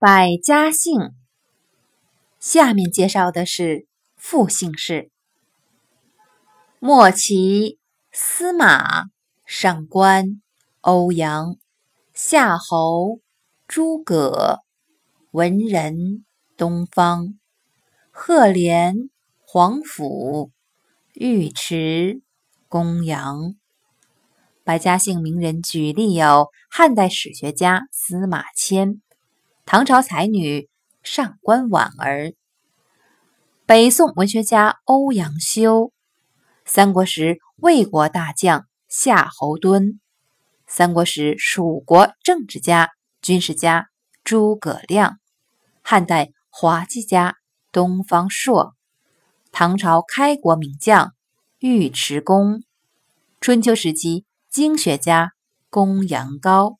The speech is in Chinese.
百家姓。下面介绍的是复姓氏：莫齐司马、上官、欧阳、夏侯、诸葛、文人、东方、赫连、皇甫、尉迟、公羊。百家姓名人举例有：汉代史学家司马迁，唐朝才女上官婉儿，北宋文学家欧阳修，三国时魏国大将夏侯惇，三国时蜀国政治家、军事家诸葛亮，汉代滑稽家东方朔，唐朝开国名将尉迟恭，春秋时期。经学家公羊高。